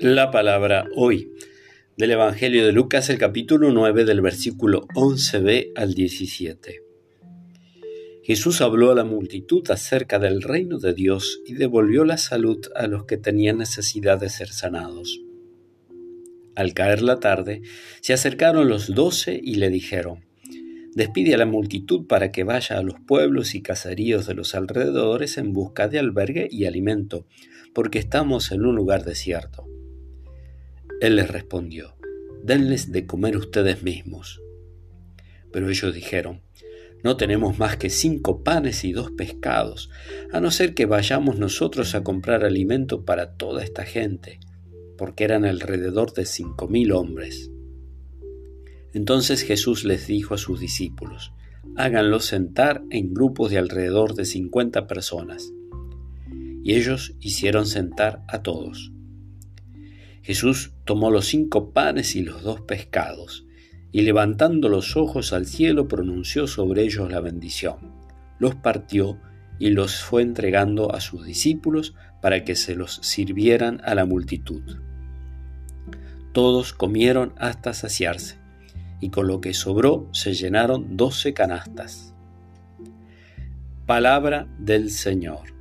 La palabra hoy del Evangelio de Lucas, el capítulo 9 del versículo 11b al 17. Jesús habló a la multitud acerca del reino de Dios y devolvió la salud a los que tenían necesidad de ser sanados. Al caer la tarde, se acercaron los doce y le dijeron, Despide a la multitud para que vaya a los pueblos y caseríos de los alrededores en busca de albergue y alimento, porque estamos en un lugar desierto. Él les respondió, denles de comer ustedes mismos. Pero ellos dijeron, no tenemos más que cinco panes y dos pescados, a no ser que vayamos nosotros a comprar alimento para toda esta gente, porque eran alrededor de cinco mil hombres. Entonces Jesús les dijo a sus discípulos, háganlos sentar en grupos de alrededor de cincuenta personas. Y ellos hicieron sentar a todos. Jesús tomó los cinco panes y los dos pescados, y levantando los ojos al cielo pronunció sobre ellos la bendición. Los partió y los fue entregando a sus discípulos para que se los sirvieran a la multitud. Todos comieron hasta saciarse, y con lo que sobró se llenaron doce canastas. Palabra del Señor.